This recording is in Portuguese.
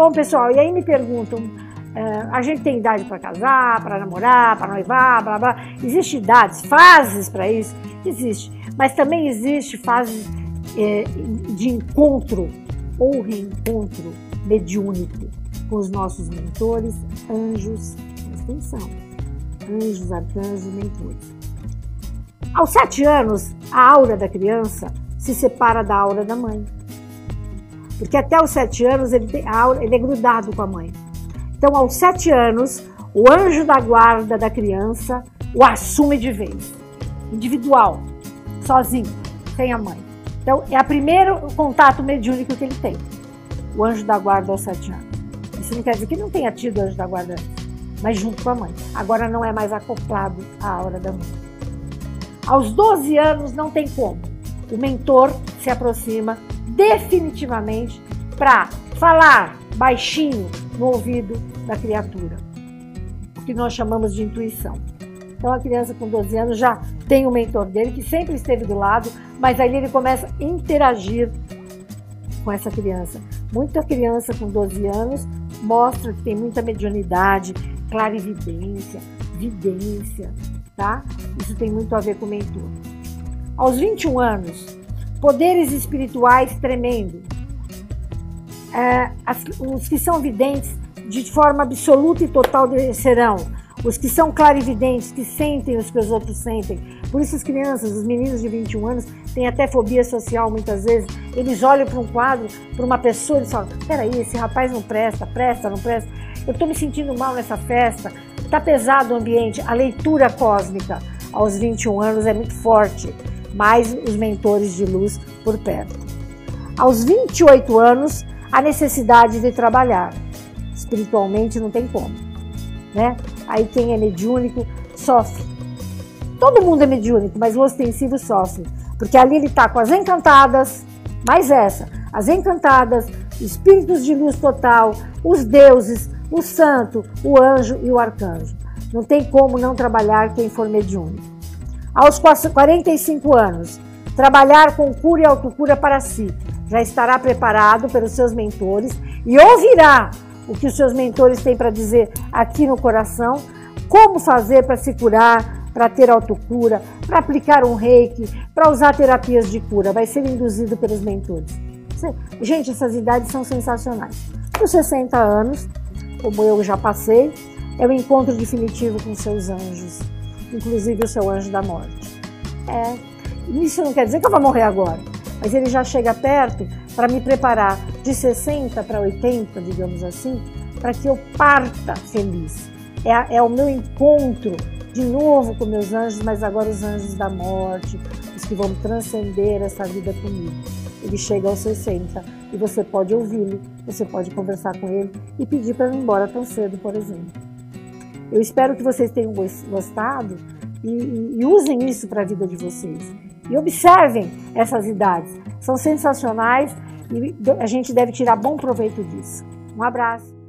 Bom, pessoal, e aí me perguntam, uh, a gente tem idade para casar, para namorar, para noivar, blá blá. Existe idades, fases para isso? Existe. Mas também existe fases eh, de encontro ou reencontro mediúnico com os nossos mentores, anjos, atenção, anjos, arcanjos, mentores. Aos sete anos, a aura da criança se separa da aura da mãe. Porque até os sete anos ele, tem, ele é grudado com a mãe. Então, aos sete anos, o anjo da guarda da criança o assume de vez, individual, sozinho, sem a mãe. Então, é o primeiro contato mediúnico que ele tem, o anjo da guarda aos sete anos. Isso não quer dizer que não tenha tido anjo da guarda antes, mas junto com a mãe. Agora não é mais acoplado à aura da mãe. Aos 12 anos não tem como. O mentor se aproxima definitivamente para falar baixinho no ouvido da criatura, o que nós chamamos de intuição. Então a criança com 12 anos já tem o mentor dele que sempre esteve do lado, mas aí ele começa a interagir com essa criança. Muita criança com 12 anos mostra que tem muita mediunidade, clarividência, vidência, tá? Isso tem muito a ver com o mentor. Aos 21 anos, poderes espirituais tremendo. É, as, os que são videntes de forma absoluta e total serão. Os que são clarividentes, que sentem os que os outros sentem. Por isso as crianças, os meninos de 21 anos, têm até fobia social muitas vezes. Eles olham para um quadro, para uma pessoa e falam, peraí, esse rapaz não presta, presta, não presta. Eu estou me sentindo mal nessa festa, Está pesado o ambiente, a leitura cósmica aos 21 anos é muito forte, mais os mentores de luz por perto. Aos 28 anos, a necessidade de trabalhar. Espiritualmente não tem como, né? Aí quem é mediúnico sofre. Todo mundo é mediúnico, mas o ostensivo sofre, porque ali ele está com as encantadas, mais essa, as encantadas, espíritos de luz total, os deuses, o santo, o anjo e o arcanjo. Não tem como não trabalhar quem for mediúnico. Aos 45 anos, trabalhar com cura e autocura para si. Já estará preparado pelos seus mentores e ouvirá o que os seus mentores têm para dizer aqui no coração, como fazer para se curar, para ter autocura, para aplicar um reiki, para usar terapias de cura. Vai ser induzido pelos mentores. Gente, essas idades são sensacionais. Os 60 anos, como eu já passei, é o encontro definitivo com seus anjos, inclusive o seu anjo da morte. É, isso não quer dizer que eu vou morrer agora, mas ele já chega perto para me preparar de 60 para 80, digamos assim, para que eu parta feliz. É, é o meu encontro de novo com meus anjos, mas agora os anjos da morte, os que vão transcender essa vida comigo. Ele chega aos 60 e você pode ouvi-lo, você pode conversar com ele e pedir para ir embora tão cedo, por exemplo. Eu espero que vocês tenham gostado e, e, e usem isso para a vida de vocês. E observem essas idades, são sensacionais e a gente deve tirar bom proveito disso. Um abraço.